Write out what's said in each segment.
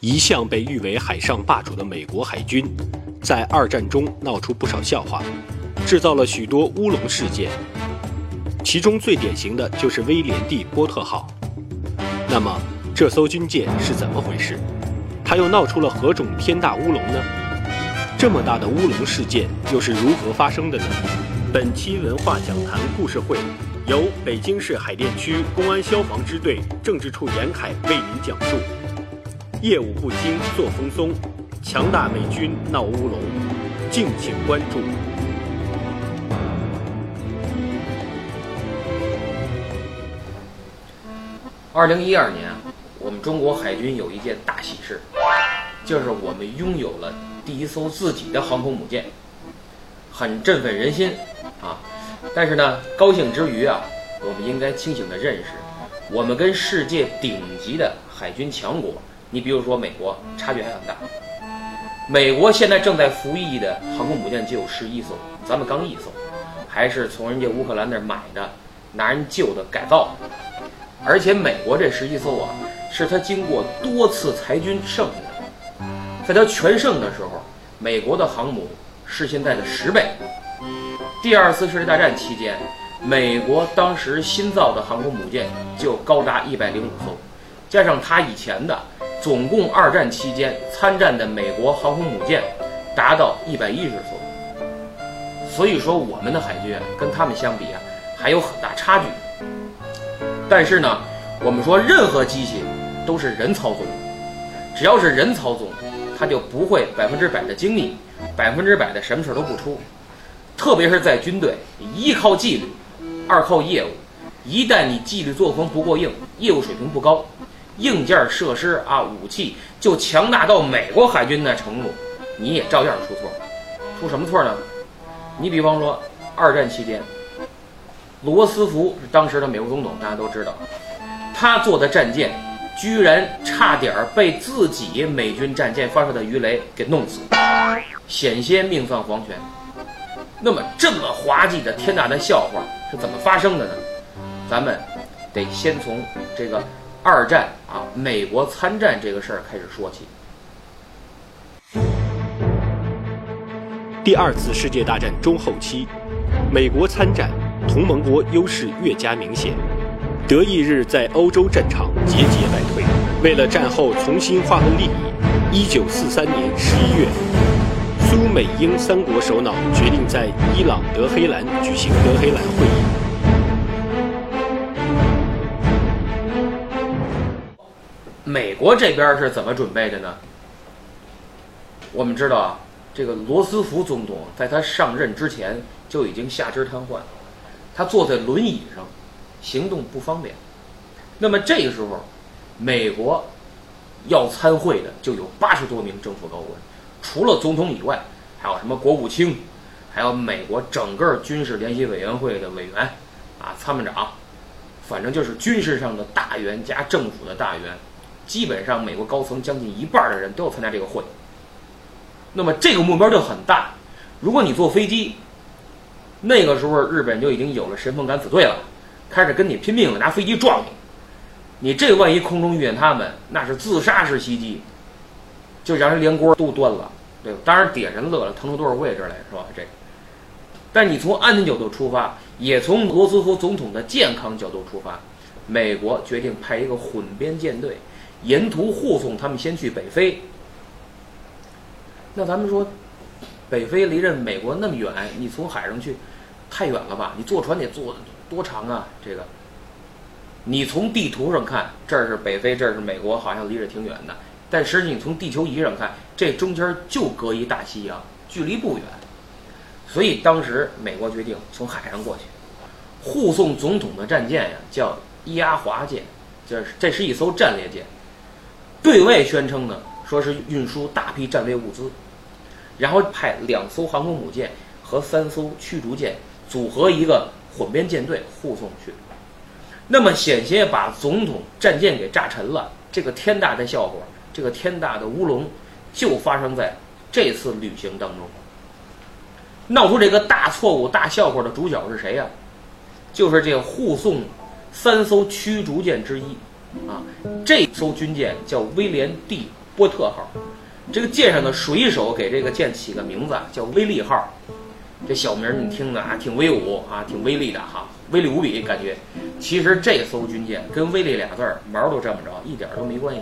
一向被誉为海上霸主的美国海军，在二战中闹出不少笑话，制造了许多乌龙事件。其中最典型的就是威廉 ·D· 波特号。那么，这艘军舰是怎么回事？它又闹出了何种天大乌龙呢？这么大的乌龙事件又是如何发生的呢？本期文化讲坛故事会由北京市海淀区公安消防支队政治处严凯为您讲述。业务不精，作风松，强大美军闹乌龙，敬请关注。二零一二年，我们中国海军有一件大喜事，就是我们拥有了第一艘自己的航空母舰，很振奋人心啊！但是呢，高兴之余啊，我们应该清醒的认识，我们跟世界顶级的海军强国。你比如说美国，差距还很大。美国现在正在服役的航空母舰就有十一艘，咱们刚一艘，还是从人家乌克兰那儿买的，拿人旧的改造。而且美国这十一艘啊，是他经过多次裁军剩下的。在他全盛的时候，美国的航母是现在的十倍。第二次世界大战期间，美国当时新造的航空母舰就高达一百零五艘，加上他以前的。总共二战期间参战的美国航空母舰达到一百一十艘，所以说我们的海军跟他们相比啊还有很大差距。但是呢，我们说任何机器都是人操纵，只要是人操纵，它就不会百分之百的精密，百分之百的什么事都不出。特别是在军队，一靠纪律，二靠业务，一旦你纪律作风不过硬，业务水平不高。硬件设施啊，武器就强大到美国海军的程度，你也照样出错。出什么错呢？你比方说，二战期间，罗斯福是当时的美国总统，大家都知道，他坐的战舰居然差点被自己美军战舰发射的鱼雷给弄死，险些命丧黄泉。那么这么滑稽的天大的笑话是怎么发生的呢？咱们得先从这个。二战啊，美国参战这个事儿开始说起。第二次世界大战中后期，美国参战，同盟国优势越加明显，德意日在欧洲战场节节败退。为了战后重新划分利益，一九四三年十一月，苏美英三国首脑决定在伊朗德黑兰举行德黑兰会议。美国这边是怎么准备的呢？我们知道啊，这个罗斯福总统在他上任之前就已经下肢瘫痪，他坐在轮椅上，行动不方便。那么这个时候，美国要参会的就有八十多名政府高官，除了总统以外，还有什么国务卿，还有美国整个军事联席委员会的委员，啊，参谋长，反正就是军事上的大员加政府的大员。基本上，美国高层将近一半的人都要参加这个会。那么这个目标就很大。如果你坐飞机，那个时候日本就已经有了神风敢死队了，开始跟你拼命了，拿飞机撞你。你这万一空中遇见他们，那是自杀式袭击，就让人连锅都端了，对吧？当然，底下人乐了，腾出多少位置来，是吧？这。但你从安全角度出发，也从罗斯福总统的健康角度出发，美国决定派一个混编舰队。沿途护送他们先去北非。那咱们说，北非离着美国那么远，你从海上去，太远了吧？你坐船得坐多长啊？这个，你从地图上看，这是北非，这是美国，好像离着挺远的。但实际你从地球仪上看，这中间就隔一大西洋，距离不远。所以当时美国决定从海上过去，护送总统的战舰呀，叫伊阿华舰，这是这是一艘战列舰。对外宣称呢，说是运输大批战略物资，然后派两艘航空母舰和三艘驱逐舰组合一个混编舰队护送去。那么险些把总统战舰给炸沉了，这个天大的笑话，这个天大的乌龙，就发生在这次旅行当中。闹出这个大错误、大笑话的主角是谁呀？就是这护送三艘驱逐舰之一。啊，这艘军舰叫威廉 ·D· 波特号。这个舰上的水手给这个舰起个名字叫威利号，这小名你听着啊，挺威武啊，挺威力的哈，威力无比感觉。其实这艘军舰跟威力俩字儿毛都沾不着，一点都没关系。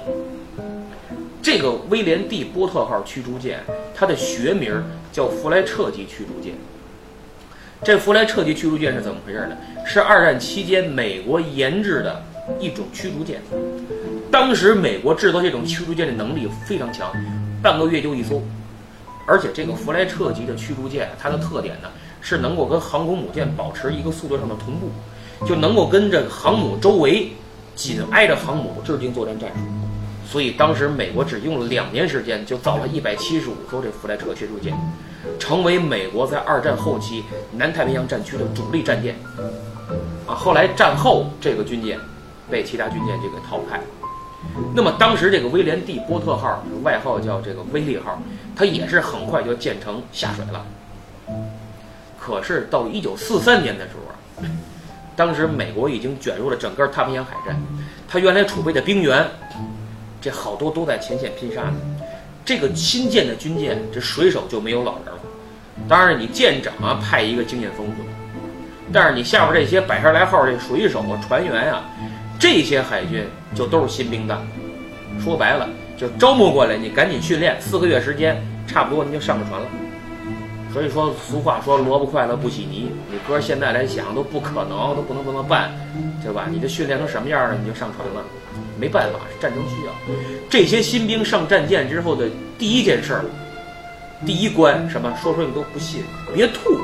这个威廉 D 波特号驱逐舰，它的学名叫弗莱彻级驱逐舰。这弗莱彻级驱逐舰是怎么回事呢？是二战期间美国研制的一种驱逐舰。当时美国制造这种驱逐舰的能力非常强。半个月就一艘，而且这个弗莱彻级的驱逐舰，它的特点呢是能够跟航空母舰保持一个速度上的同步，就能够跟这个航母周围紧挨着航母制定作战战术。所以当时美国只用了两年时间就造了一百七十五艘这弗莱彻驱逐舰，成为美国在二战后期南太平洋战区的主力战舰。啊，后来战后这个军舰被其他军舰就给淘汰。那么当时这个威廉 D 波特号，外号叫这个威利号，它也是很快就建成下水了。可是到一九四三年的时候，当时美国已经卷入了整个太平洋海战，它原来储备的兵员，这好多都在前线拼杀呢。这个新建的军舰，这水手就没有老人了。当然，你舰长啊派一个经验丰富的，但是你下边这些百十来号这水手啊船员啊。这些海军就都是新兵蛋，说白了就招募过来，你赶紧训练，四个月时间差不多你就上了船了。所以说俗话说萝卜快乐不洗泥，你哥现在来想都不可能，都不能这么办，对吧？你这训练成什么样了，你就上船了，没办法，战争需要。这些新兵上战舰之后的第一件事儿，第一关什么？说说你都不信，别吐。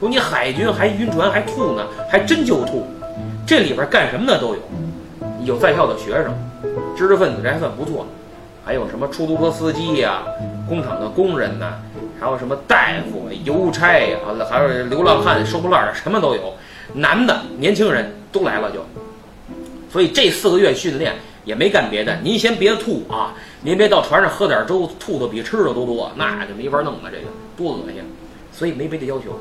说你海军还晕船还吐呢，还真就吐。这里边干什么的都有，有在校的学生，知识分子这还算不错，还有什么出租车司机呀、工厂的工人呐，还有什么大夫、邮差呀，还有流浪汉、收破烂的，什么都有，男的、年轻人都来了就。所以这四个月训练也没干别的，您先别吐啊，您别到船上喝点粥，吐的比吃的都多，那就没法弄了，这个多恶心。所以没别的要求，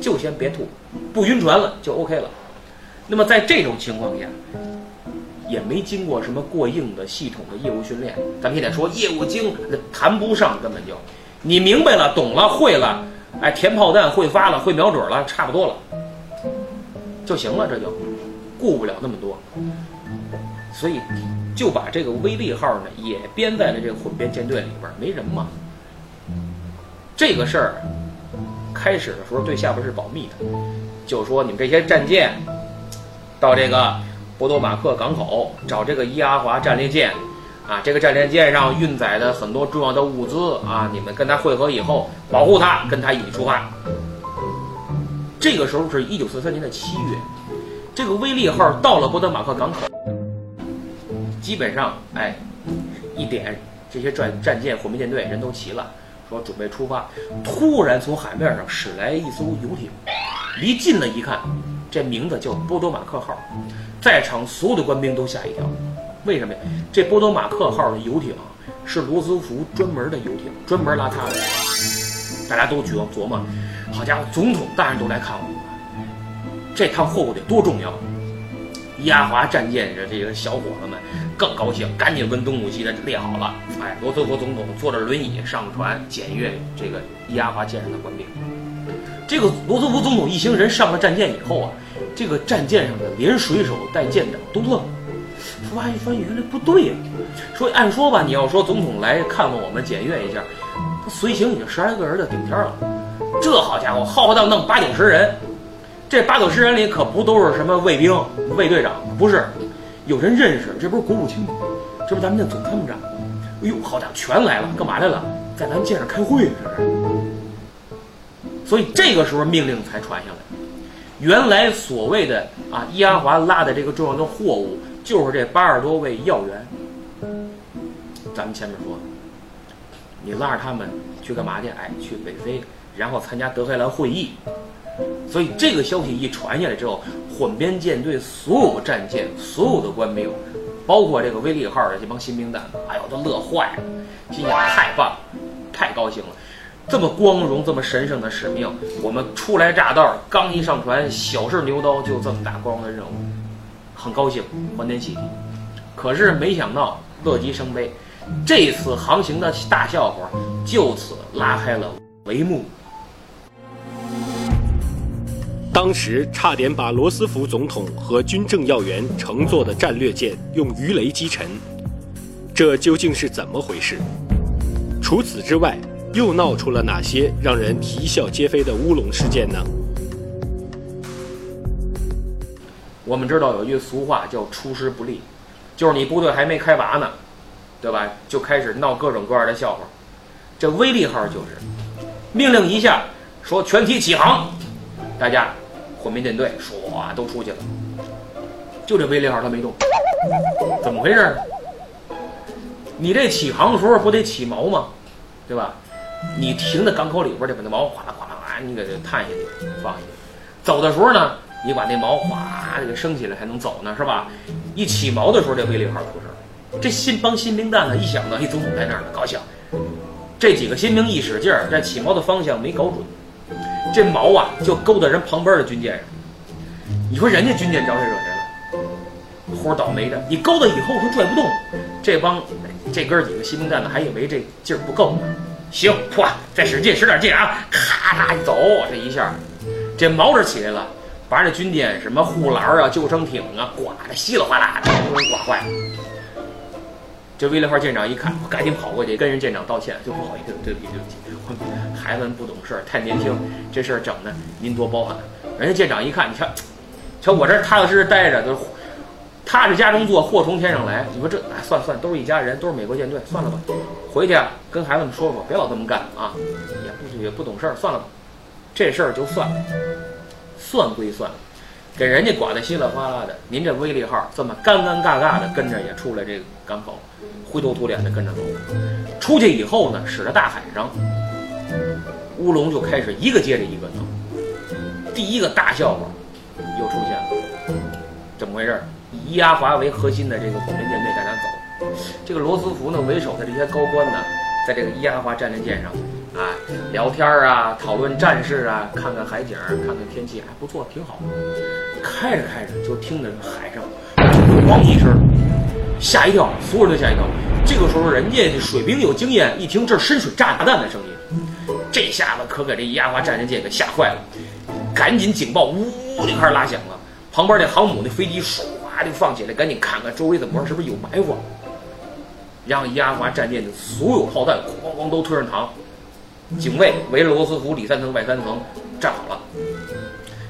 就先别吐，不晕船了就 OK 了。那么在这种情况下，也没经过什么过硬的系统的业务训练，咱们现在说业务精谈不上，根本就，你明白了、懂了、会了，哎，填炮弹会发了、会瞄准了，差不多。了，就行了，这就，顾不了那么多，所以就把这个威力号呢也编在了这个混编舰队里边，没人嘛。这个事儿开始的时候对下边是保密的，就说你们这些战舰。到这个波多马克港口找这个伊阿华战列舰，啊，这个战列舰上运载的很多重要的物资啊，你们跟他会合以后，保护他，跟他一起出发。这个时候是一九四三年的七月，这个威利号到了波多马克港口，基本上哎，一点这些战战舰火灭舰队人都齐了，说准备出发。突然从海面上驶来一艘游艇，离近了一看。这名字叫波多马克号，在场所有的官兵都吓一跳，为什么呀？这波多马克号的游艇是罗斯福专门的游艇，专门拉他的。大家都琢琢磨，好家伙，总统大人都来看我们，这趟货物得多重要！亚华战舰的这个小伙子们更高兴，赶紧跟东武西的列好了。哎，罗斯福总统坐着轮椅上船检阅这个亚华舰上的官兵。这个罗斯福总统一行人上了战舰以后啊。这个战舰上的连水手带舰长都愣了，说：“哎，发现原来不对呀！说按说吧，你要说总统来看望我们检阅一下，他随行已经十来个人的顶天了。这好家伙，浩浩荡荡八九十人，这八九十人里可不都是什么卫兵、卫队长，不是，有人认识，这不是国务卿吗，这不咱们的总参谋长吗？哎呦，好家伙，全来了，干嘛来了？在咱们舰上开会呢，这是。所以这个时候命令才传下来。”原来所谓的啊，伊阿华拉的这个重要的货物，就是这八十多位要员。咱们前面说，你拉着他们去干嘛去？哎，去北非，然后参加德黑兰会议。所以这个消息一传下来之后，混编舰队所有战舰、所有的官兵，包括这个威利号的这帮新兵蛋，哎呦，都乐坏了，心想太棒了，太高兴了。这么光荣、这么神圣的使命，我们初来乍到，刚一上船，小试牛刀，就这么大光荣的任务，很高兴，欢天喜地。可是没想到，乐极生悲，这次航行的大笑话就此拉开了帷幕。当时差点把罗斯福总统和军政要员乘坐的战略舰用鱼雷击沉，这究竟是怎么回事？除此之外，又闹出了哪些让人啼笑皆非的乌龙事件呢？我们知道有句俗话叫“出师不利”，就是你部队还没开拔呢，对吧？就开始闹各种各样的笑话。这威利号就是命令一下，说全体起航，大家。火民舰队唰都出去了，就这威利号它没动，怎么回事？你这起航的时候不得起锚吗？对吧？你停在港口里边就把那锚哗啦哗啦哗，你给它探下去放下去。走的时候呢，你把那锚哗给升起来还能走呢，是吧？一起锚的时候，这威力号出事儿。这新帮新兵蛋子一想到，哎，总统在那儿呢，高兴。这几个新兵一使劲儿，这起锚的方向没搞准。这锚啊，就勾到人旁边的军舰上。你说人家军舰招谁惹谁了？活倒霉的。你勾到以后，他拽不动。这帮这哥几个新兵蛋子还以为这劲儿不够呢。行，嚯，再使劲，使点劲啊！咔嚓一走，这一下，这毛是起来了，把这军舰什么护栏啊、救生艇啊，刮的稀里哗啦的，都给刮坏了。这威利号舰长一看，赶紧跑过去跟人舰长道歉，就不好意思，对不起，对不起。孩子们不懂事儿，太年轻，这事儿整的您多包涵。人家舰长一看，你瞧，瞧我这踏踏实实待着，都踏实家中坐，祸从天上来。你说这，哎，算算，都是一家人，都是美国舰队，算了吧。回去啊，跟孩子们说说，别老这么干啊，也不也不懂事儿，算了吧。这事儿就算了，算归算，给人家刮得稀里哗啦的。您这威利号这么尴尴尬尬的跟着也出来这个港口，灰头土脸的跟着走。出去以后呢，驶到大海上。乌龙就开始一个接着一个闹，第一个大笑话又出现了，怎么回事？以伊阿华为核心的这个火箭舰队在那走，这个罗斯福呢为首的这些高官呢，在这个伊阿华战列舰上啊聊天啊，讨论战事啊，看看海景，看看天气，还不错，挺好。开着开着就听着海上咣一声，吓一跳，所有人都吓一跳。这个时候人家水兵有经验，一听这是深水炸弹的声音。这下子可给这伊阿华战列舰给吓坏了，赶紧警报呜就开始拉响了。旁边那航母那飞机唰就放起来，赶紧看看周围怎么回事，是不是有埋伏？让伊阿华战舰的所有炮弹哐哐都推上膛，警卫围着罗斯福里三层外三层站好了，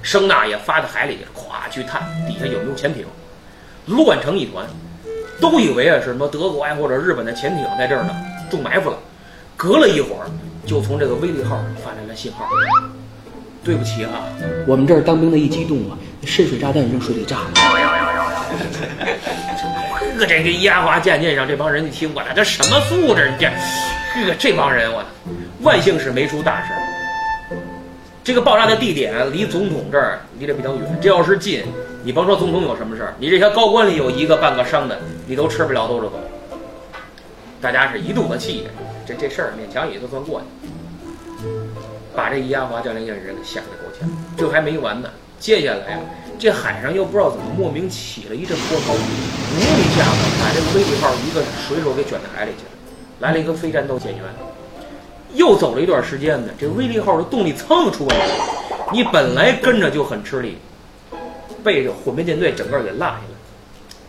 声呐也发到海里，咵去探底下有没有潜艇，乱成一团，都以为啊是什么德国呀或者日本的潜艇在这儿呢，中埋伏了。隔了一会儿。就从这个威利号发来了信号。对不起啊，我们这儿当兵的一激动啊，深水炸弹扔水里炸了。呵，这个伊阿华舰舰上这帮人一听我，这什么素质？这，呵，这帮人我，万幸是没出大事。这个爆炸的地点离总统这儿离得比较远，这要是近，你甭说总统有什么事儿，你这些高官里有一个半个伤的，你都吃不了兜着走。大家是一肚子气。这这事儿勉强也就算过去，把这伊阿华战列舰人给吓得够呛。这还没完呢，接下来呀，这海上又不知道怎么莫名起了一阵波涛，呜一下子把这威利号一个水手给卷到海里去了。来了一个非战斗舰员，又走了一段时间呢，这威利号的动力蹭出问题。你本来跟着就很吃力，被这火灭舰队整个给落下了。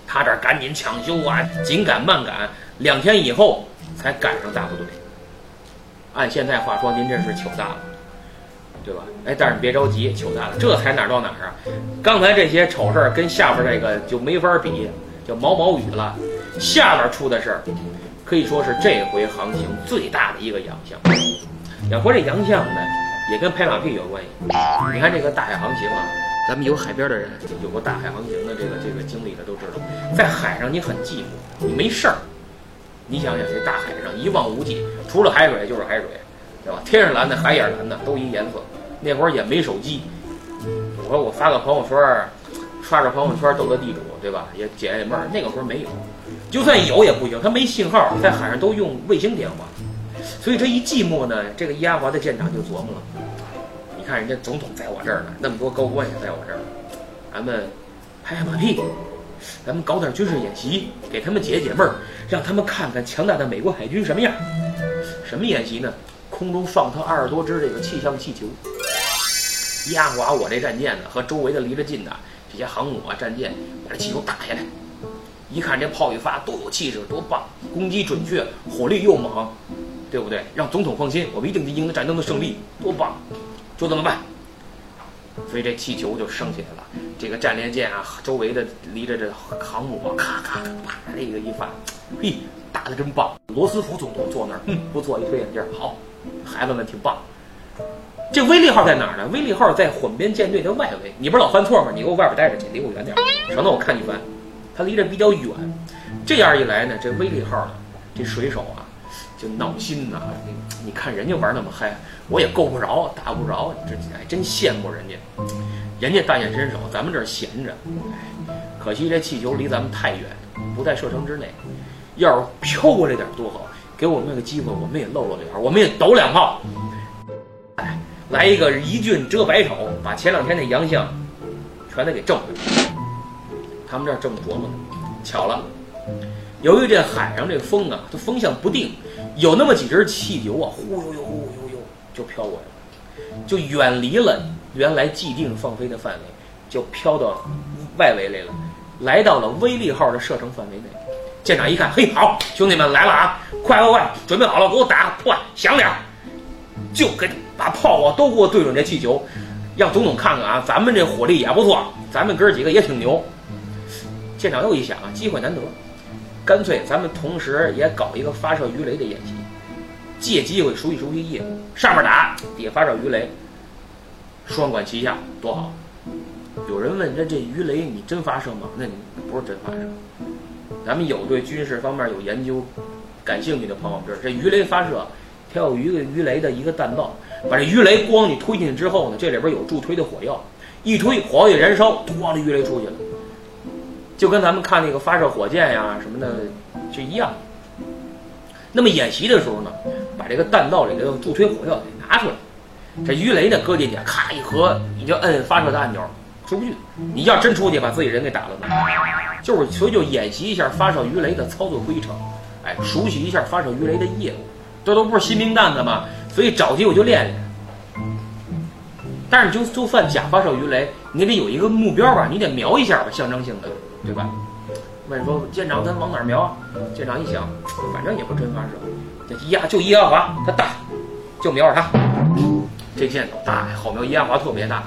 他这赶紧抢修啊，紧赶慢赶，两天以后。才赶上大部队。按现在话说，您这是糗大了，对吧？哎，但是你别着急，糗大了，这才哪到哪儿啊？刚才这些丑事儿跟下边这个就没法比，叫毛毛雨了。下边出的事儿，可以说是这回航行最大的一个洋相。要说这洋相呢，也跟拍马屁有关系。你看这个大海航行啊，咱们有海边的人，有过大海航行的这个这个经历的都知道，在海上你很寂寞，你没事儿。你想想，这大海上一望无际，除了海水就是海水，对吧？天是蓝的，海也是蓝的，都一颜色。那会儿也没手机，我说我发个朋友圈，刷着朋友圈斗个地主，对吧？也解解闷儿。那个时候没有，就算有也不行，它没信号，在海上都用卫星电话。所以这一寂寞呢，这个伊阿华的舰长就琢磨了：你看人家总统在我这儿呢，那么多高官也在我这儿，咱们拍拍马屁。咱们搞点军事演习，给他们解解闷儿，让他们看看强大的美国海军什么样。什么演习呢？空中放他二十多只这个气象气球，压垮我这战舰呢和周围的离着近的这些航母啊战舰，把这气球打下来。一看这炮一发多有气势，多棒，攻击准确，火力又猛，对不对？让总统放心，我们一定赢得战争的胜利，多棒！就这么办。所以这气球就升起来了，这个战列舰啊，周围的离着这航母啊，咔咔咔啪，这个一发，嘿，打的真棒！罗斯福总统坐那儿，嗯，不错，一推眼镜，好，孩子们挺棒。这威利号在哪儿呢？威利号在混编舰队的外围。你不是老犯错吗？你给我外边待着去，离我远点，省得我看你烦。它离这比较远，这样一来呢，这威利号呢，这水手啊，就闹心呐。你看人家玩那么嗨，我也够不着，打不着，这还真羡慕人家。人家大显身手，咱们这儿闲着。可惜这气球离咱们太远，不在射程之内。要是飘过来点多好，给我们个机会，我们也露露脸，我们也抖两炮。哎，来一个一俊遮百丑，把前两天那洋相全得给挣回来。他们这儿正琢磨呢，巧了，由于这海上这风啊，它风向不定，有那么几只气球啊，呼悠悠呼悠悠就飘过来了，就远离了原来既定放飞的范围，就飘到外围来了，来到了威力号的射程范围内。舰长一看，嘿，好，兄弟们来了啊，快快快，准备好了，给我打，破响点，就给把炮啊都给我对准这气球，让总统看看啊，咱们这火力也不错，咱们哥几个也挺牛。舰长又一想啊，机会难得，干脆咱们同时也搞一个发射鱼雷的演习，借机会熟悉熟悉业务。上面打，底下发射鱼雷，双管齐下，多好。有人问这这鱼雷你真发射吗？那你不是真发射。咱们有对军事方面有研究、感兴趣的朋友知道，这鱼雷发射，它有一个鱼雷的一个弹道，把这鱼雷光你推进去之后呢，这里边有助推的火药，一推火药燃烧，咣，这鱼雷出去了。就跟咱们看那个发射火箭呀什么的就一样。那么演习的时候呢，把这个弹道里的助推火药给拿出来，这鱼雷呢搁进去，咔一合，你就摁发射的按钮，出不去。你要真出去，把自己人给打了呢。就是所以就演习一下发射鱼雷的操作规程，哎，熟悉一下发射鱼雷的业务。这都不是新兵蛋子嘛，所以找机会就练练。但是你就就算假发射鱼雷，你得有一个目标吧，你得瞄一下吧，象征性的。对吧？问说舰长，咱往哪儿瞄？舰长一想，反正也不真发射，这一压就一压华，它大，就瞄着它。这箭头大，好瞄，一压华特别大，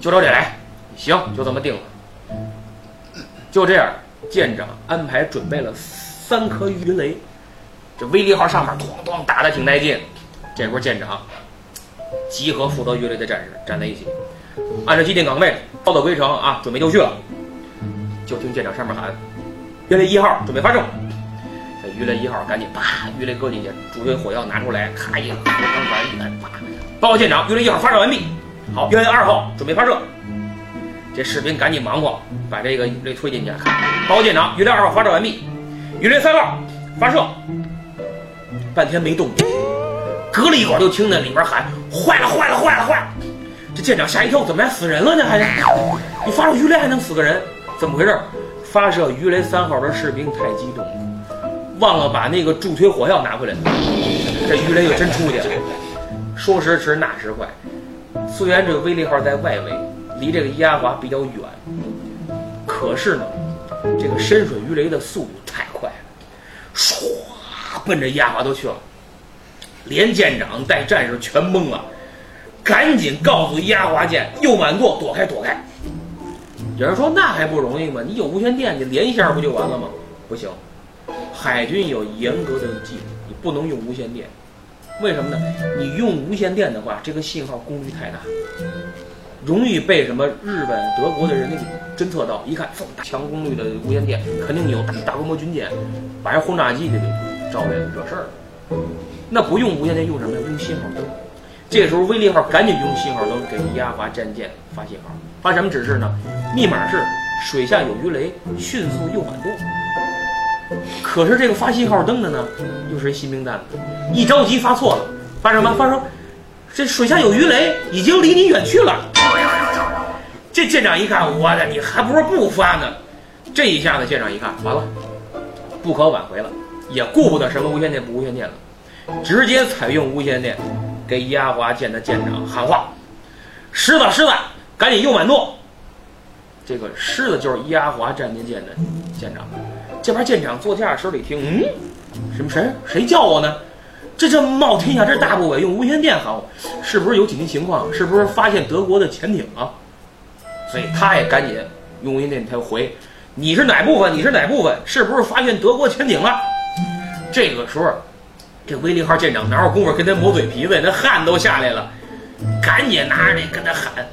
就照这来。行，就这么定了。就这样，舰长安排准备了三颗鱼雷，这威力号上面咣咣打的挺带劲。这会儿舰长集合负责鱼雷的战士站在一起，按照既定岗位，操作规程啊，准备就绪了。就听舰长上面喊：“鱼雷一号准备发射。”这鱼雷一号赶紧啪，鱼雷搁进去，助推火药拿出来，咔一，刚反一按，啪！报告舰长，鱼雷一号发射完毕。好，鱼雷二号准备发射。这士兵赶紧忙活，把这个鱼雷推进去。报告舰长，鱼雷二号发射完毕。鱼雷三号发射。半天没动静，隔了一会儿就听那里边喊：“坏了，坏了，坏了，坏了！”这舰长吓一跳，怎么还死人了呢？还你发射鱼雷还能死个人？怎么回事？发射鱼雷三号的士兵太激动了，忘了把那个助推火药拿回来。这鱼雷就真出去了。说时迟，那时快。虽然这个威力号在外围，离这个伊阿华比较远，可是呢，这个深水鱼雷的速度太快了，唰，奔着伊阿华都去了。连舰长带战士全懵了，赶紧告诉伊阿华舰右满舵躲开，躲开。有人说那还不容易吗？你有无线电，你连一下不就完了吗？不行，海军有严格的纪律，你不能用无线电。为什么呢？你用无线电的话，这个信号功率太大，容易被什么日本、德国的人给侦测到。一看这么大强功率的无线电，肯定有大大规模军舰，把人轰炸机给招来了，惹事儿了。那不用无线电，用什么？用信号灯。这时候威力号赶紧用信号灯给压华战舰发信号。发什么指示呢？密码是水下有鱼雷，迅速右满舵。可是这个发信号灯的呢，又是一新兵蛋子，一着急发错了，发什么？发说这水下有鱼雷，已经离你远去了。这舰长一看，我的，你还不如不发呢。这一下子，舰长一看，完了，不可挽回了，也顾不得什么无线电不无线电了，直接采用无线电给伊阿华舰的舰长喊话：“狮子，狮子，赶紧右满舵！”这个狮子就是伊阿华战舰舰的舰长。这边舰长坐驾驶室里听，嗯，什么谁谁叫我呢？这这冒天下之大不韪，用无线电喊我，是不是有紧急情况？是不是发现德国的潜艇啊？所以他也赶紧用无线电他回：“你是哪部分？你是哪部分？是不是发现德国潜艇了？”这个时候，这威利号舰长哪有功夫跟他磨嘴皮子呀？那汗都下来了，赶紧拿着这跟他喊：“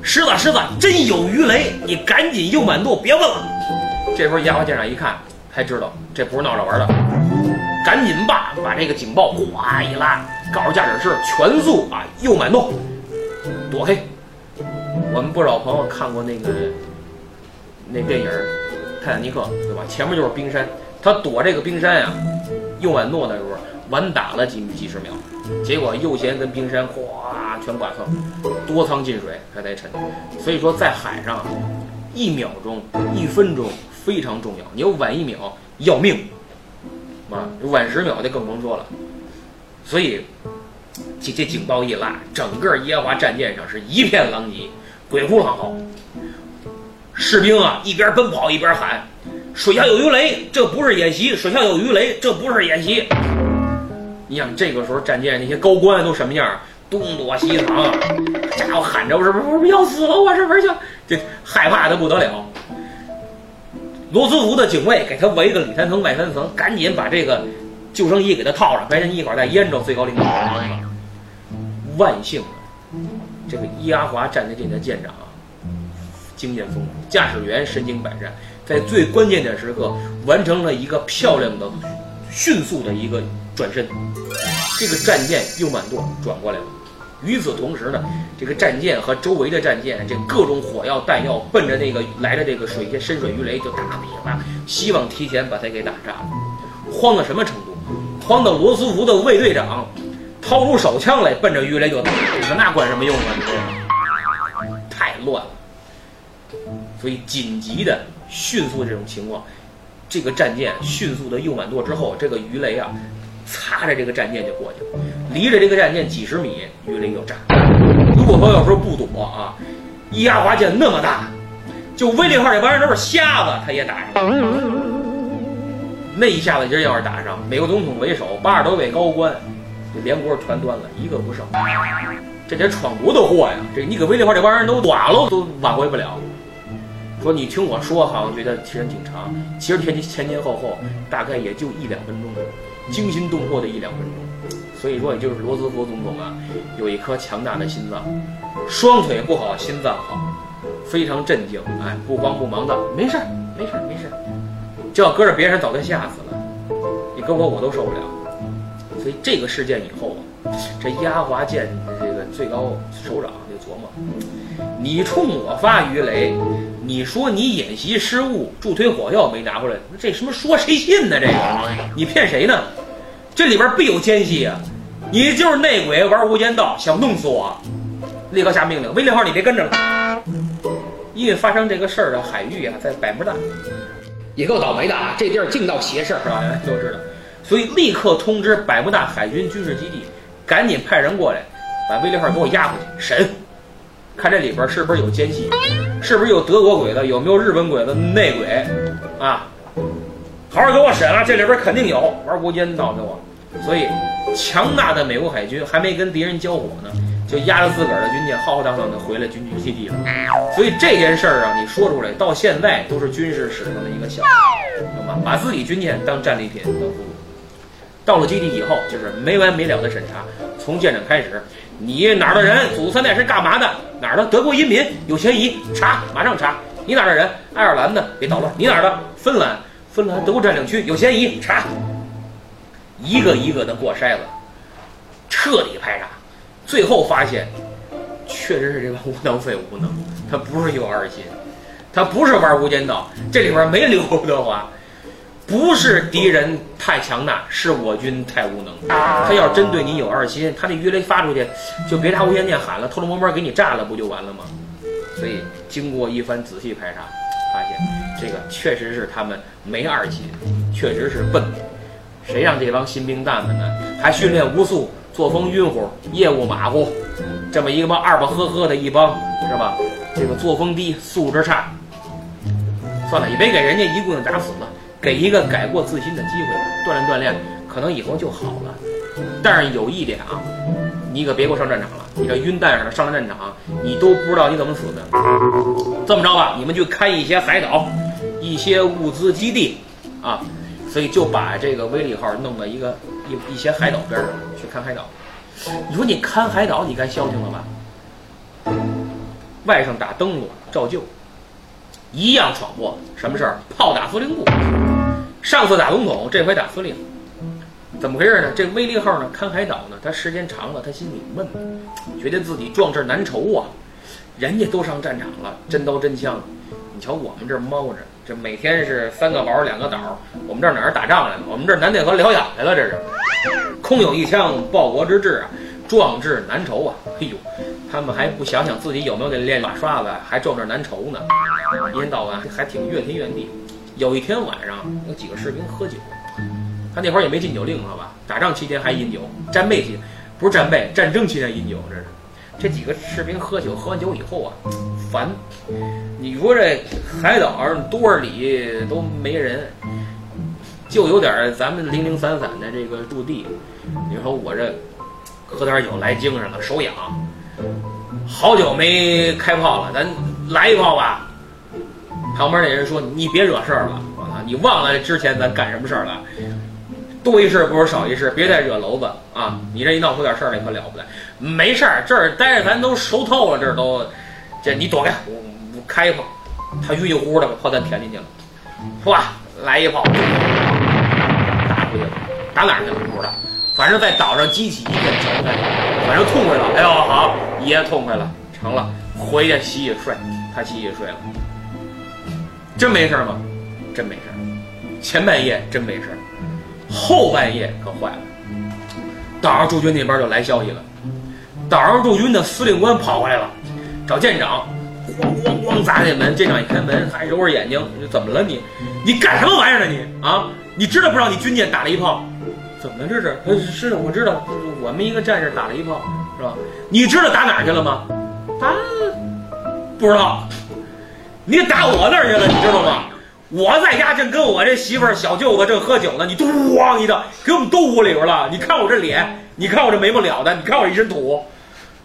狮子，狮子，真有鱼雷！你赶紧右满舵，别问了。”这时候烟花舰长一看，才知道这不是闹着玩的，赶紧吧，把这个警报哗一拉，告诉驾驶室全速啊右满舵，躲开。我们不少朋友看过那个那电影《泰坦尼克》，对吧？前面就是冰山，他躲这个冰山呀，右满舵的时候晚打了几几十秒，结果右舷跟冰山哗全剐蹭，多舱进水，他才沉。所以说在海上，一秒钟、一分钟非常重要，你要晚一秒要命，啊，晚十秒就更甭说了。所以这这警报一拉，整个耶和华战舰上是一片狼藉。鬼哭狼嚎，士兵啊一边奔跑一边喊：“水下有鱼雷，这不是演习！水下有鱼雷，这不是演习！”你想这个时候战舰那些高官都什么样？东躲西藏，家伙喊着：“我是不是不是要死了？我是不是就这害怕的不得了？”罗斯福的警卫给他围个里三层外三层，赶紧把这个救生衣给他套上，白天一会儿再淹着最高领导。万幸。这个伊阿华战列舰的舰长，经验丰富，驾驶员身经百战，在最关键的时刻完成了一个漂亮的、迅速的一个转身，这个战舰右满舵转过来了。与此同时呢，这个战舰和周围的战舰，这各种火药弹药奔着那个来的这个水下深水鱼雷就打噼啪，希望提前把它给打炸了。慌到什么程度？慌到罗斯福的卫队长。掏出手枪来，奔着鱼雷就打，你说那管什么用啊？太乱了。所以紧急的、迅速这种情况，这个战舰迅速的右满舵之后，这个鱼雷啊，擦着这个战舰就过去了，离着这个战舰几十米，鱼雷就炸。如果说要说不躲啊，伊阿华舰那么大，就威利号这帮人都是瞎子，他也打上。那一下子今儿要是打上，美国总统为首，八十多位高官。这连锅全端了，一个不剩。这得闯多大祸呀！这你搁威利号这帮人都短了，都挽回不了。说你听我说，好像觉得时间挺长，其实前前前后后大概也就一两分钟，惊心动魄的一两分钟。所以说，也就是罗斯福总统啊，有一颗强大的心脏，双腿不好，心脏好，非常镇静，哎，不慌不忙的，没事儿，没事儿，没事儿。这要搁着别人，早就吓死了。你搁我，我都受不了。所以这个事件以后啊，这压华舰这个最高首长就琢磨：你冲我发鱼雷，你说你演习失误，助推火药没拿回来，这什么说谁信呢？这个你骗谁呢？这里边必有奸细啊！你就是内鬼玩无间道，想弄死我！立刻下命令，威利号你别跟着了，因为发生这个事儿的海域啊，在百慕大，也够倒霉的啊！这地儿净闹邪事儿，是吧？都知道。所以立刻通知百慕大海军军事基地，赶紧派人过来，把威利号给我押回去审，看这里边是不是有奸细，是不是有德国鬼子，有没有日本鬼子内鬼，啊，好好给我审了，这里边肯定有玩无间道的我。所以强大的美国海军还没跟敌人交火呢，就押着自个儿的军舰浩浩荡荡的回来军区基地了。所以这件事儿啊，你说出来到现在都是军事史上的一个笑话，懂吗？把自己军舰当战利品当俘虏。到了基地以后，就是没完没了的审查，从舰长开始，你哪儿的人，祖三代是干嘛的？哪儿的德国移民有嫌疑，查，马上查。你哪儿的人？爱尔兰的，别捣乱。你哪儿的？芬兰，芬兰德国占领区有嫌疑，查。一个一个的过筛子，彻底排查，最后发现，确实是这帮无能废物无能，他不是有二心，他不是玩无间道，这里边没刘德华。不是敌人太强大，是我军太无能。他要真对你有二心，他那鱼雷发出去，就别拿无线电喊了，偷偷摸摸给你炸了，不就完了吗？所以经过一番仔细排查，发现这个确实是他们没二心，确实是笨。谁让这帮新兵蛋子呢？还训练无数，作风晕乎，业务马虎，这么一个帮二吧呵呵的一帮，是吧？这个作风低，素质差。算了，也别给人家一棍子打死了，给一个改过自新的机会，锻炼锻炼，可能以后就好了。但是有一点啊，你可别给我上战场了，你这晕蛋似的上了战场，你都不知道你怎么死的。这么着吧，你们去开一些海岛，一些物资基地，啊。所以就把这个威利号弄到一个一一些海岛边上去看海岛。你说你看海岛，你该消停了吧？外甥打灯笼照旧，一样闯祸。什么事儿？炮打司令部。上次打总统，这回打司令。怎么回事呢？这威利号呢，看海岛呢，他时间长了，他心里闷，觉得自己壮志难酬啊。人家都上战场了，真刀真枪，你瞧我们这猫着。这每天是三个堡两个岛，我们这哪儿打仗来了？我们这南戴河疗养来了，这是空有一枪报国之志啊，壮志难酬啊！哎呦，他们还不想想自己有没有得练马刷子，还壮志难酬呢，一天到晚还挺怨天怨地。有一天晚上，有几个士兵喝酒，他那会儿也没禁酒令，好吧？打仗期间还饮酒，战备期不是战备，战争期间饮酒，这是。这几个士兵喝酒，喝完酒以后啊，烦。你说这海岛上多少里都没人，就有点咱们零零散散的这个驻地。你说我这喝点酒来精神了，手痒，好久没开炮了，咱来一炮吧。旁边那人说：“你别惹事儿了，我操，你忘了之前咱干什么事儿了？多一事不如少一事，别再惹娄子啊！你这一闹出点事儿来可了不得。没事儿，这儿待着咱都熟透了，这儿都，这你躲开。”我开一炮，他晕乎乎的把炮弹填进去了，唰，来一炮，打出去了，打哪儿去了不知道，反正在岛上激起一片潮台，反正痛快了。哎呦，好，爷痛快了，成了，回去洗洗睡，他洗洗睡了，真没事吗？真没事前半夜真没事后半夜可坏了，岛上驻军那边就来消息了，岛上驻军的司令官跑过来了，找舰长。咣咣咣砸那门，舰长一开门还揉着眼睛，你怎么了你？你干什么玩意儿呢你啊？你知道不知道你军舰打了一炮？怎么了这是？呃，是的，我知道，我们一个战士打了一炮，是吧？你知道打哪去了吗？打不知道。你打我那儿去了，你知道吗？我在家正跟我这媳妇儿小舅子正喝酒呢，你咣一的给我们都屋里边了。你看我这脸，你看我这没不了的，你看我一身土。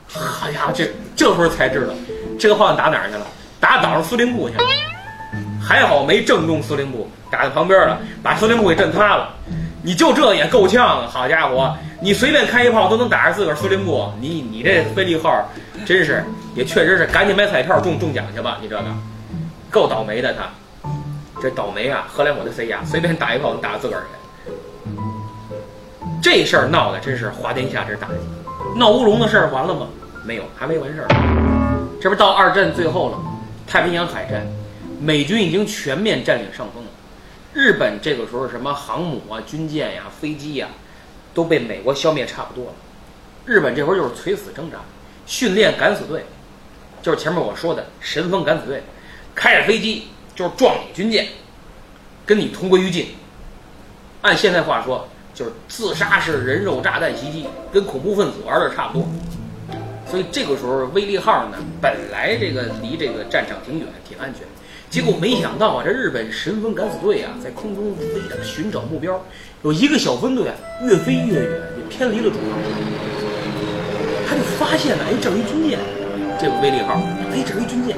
好家伙，这这会儿才知道。这个炮弹打哪儿去了？打岛上司令部去了。还好没正中司令部，打在旁边了，把司令部给震塌了。你就这也够呛啊！好家伙，你随便开一炮都能打着自个儿司令部。你你这飞利号，真是也确实是赶紧买彩票中中奖去吧！你这个够倒霉的他，这倒霉啊！荷兰我的 C 呀，随便打一炮能打自个儿去。这事儿闹的真是滑天下之大稽。闹乌龙的事儿完了吗？没有，还没完事儿。这不到二战最后了，太平洋海战，美军已经全面占领上风了。日本这个时候什么航母啊、军舰呀、飞机呀，都被美国消灭差不多了。日本这会儿就是垂死挣扎，训练敢死队，就是前面我说的神风敢死队，开着飞机就是撞你军舰，跟你同归于尽。按现在话说，就是自杀式人肉炸弹袭击，跟恐怖分子玩的差不多。所以这个时候，威利号呢，本来这个离这个战场挺远，挺安全。结果没想到啊，这日本神风敢死队啊，在空中飞着寻找目标，有一个小分队啊，越飞越远，也偏离了主航。他就发现了，哎，这儿一军舰，这个威利号，哎，这儿一军舰，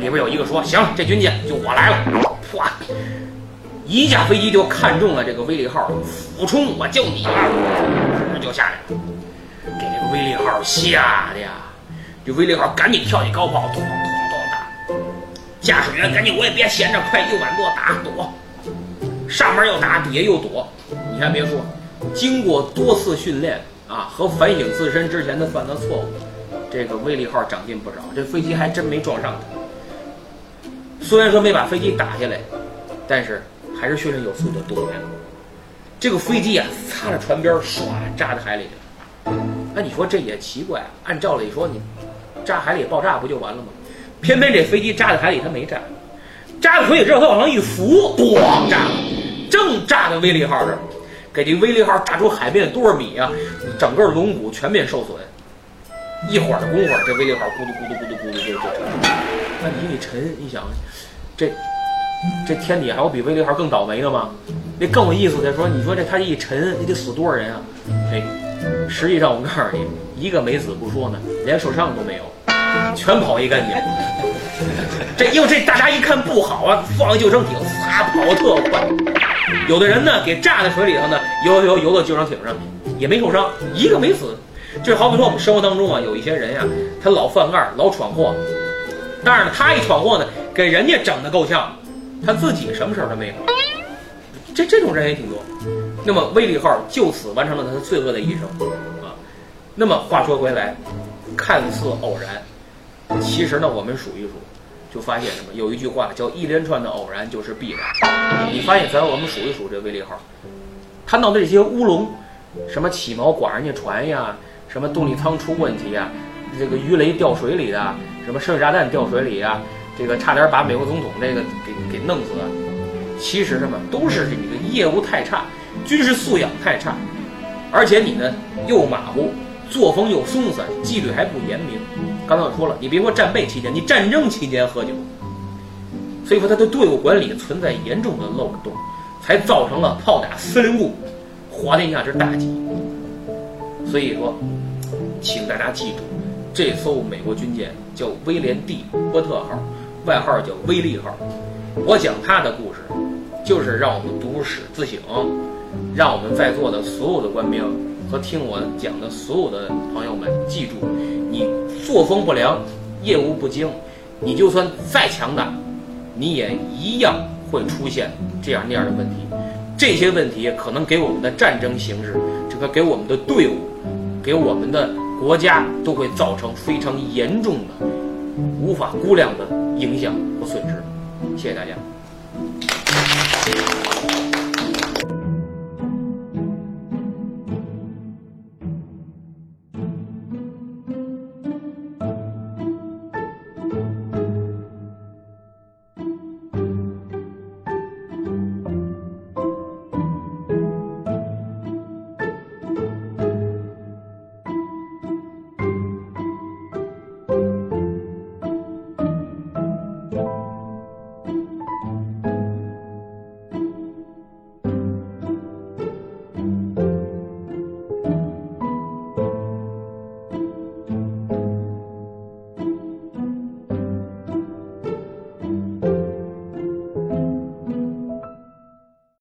里边有一个说，行，这军舰就我来了，唰，一架飞机就看中了这个威利号，俯冲，我就你了，就下来了。给这个威利号吓的呀！这威利号赶紧跳起高炮，咚咚咚打。驾驶员赶紧，我也别闲着，快右转舵打躲。上面又打，底下又躲。你还别说，经过多次训练啊和反省自身之前的犯的错误，这个威利号长进不少。这飞机还真没撞上它。虽然说没把飞机打下来，但是还是训练有素的躲开了。这个飞机啊，擦着船边，唰扎在海里了。那你说这也奇怪，按照理说你扎海里爆炸不就完了吗？偏偏这飞机扎在海里它没炸，扎到水里之后，它往上一浮，咣炸了，正炸在威利号这儿，给这威利号炸出海面多少米啊？整个龙骨全面受损。一会儿的功夫，这威利号咕嘟咕嘟咕嘟咕嘟就就沉。那你一沉，你想，这这天底还有比威利号更倒霉的吗？那更有意思的说，你说这他一沉，你得死多少人啊？嘿，实际上我告诉你，一个没死不说呢，连受伤都没有，全跑一干净。这因为这大家一看不好啊，放救生艇，撒跑特快。有的人呢，给炸在水里头呢，游游游到救生艇上，也没受伤，一个没死。就好比说我们生活当中啊，有一些人呀，他老犯二，老闯祸，但是呢，他一闯祸呢，给人家整的够呛，他自己什么事儿都没有。这这种人也挺多。那么威利号就此完成了他的罪恶的一生啊。那么话说回来，看似偶然，其实呢，我们数一数，就发现什么？有一句话叫“一连串的偶然就是必然”。你发现咱我们数一数这威利号，看到的这些乌龙，什么起锚刮人家船呀？什么动力舱出问题啊？这个鱼雷掉水里的，什么深水炸弹掉水里啊？这个差点把美国总统这个给给弄死。其实什么都是你的业务太差，军事素养太差，而且你呢又马虎，作风又松散，纪律还不严明。刚才我说了，你别说战备期间，你战争期间喝酒，所以说他的队伍管理存在严重的漏洞，才造成了炮打司令部，滑天下之大稽。所以说。请大家记住，这艘美国军舰叫威廉 ·D· 波特号，外号叫威利号。我讲它的故事，就是让我们读史自省，让我们在座的所有的官兵和听我讲的所有的朋友们记住：你作风不良，业务不精，你就算再强大，你也一样会出现这样那样的问题。这些问题可能给我们的战争形势，这个给我们的队伍，给我们的。国家都会造成非常严重的、无法估量的影响和损失。谢谢大家。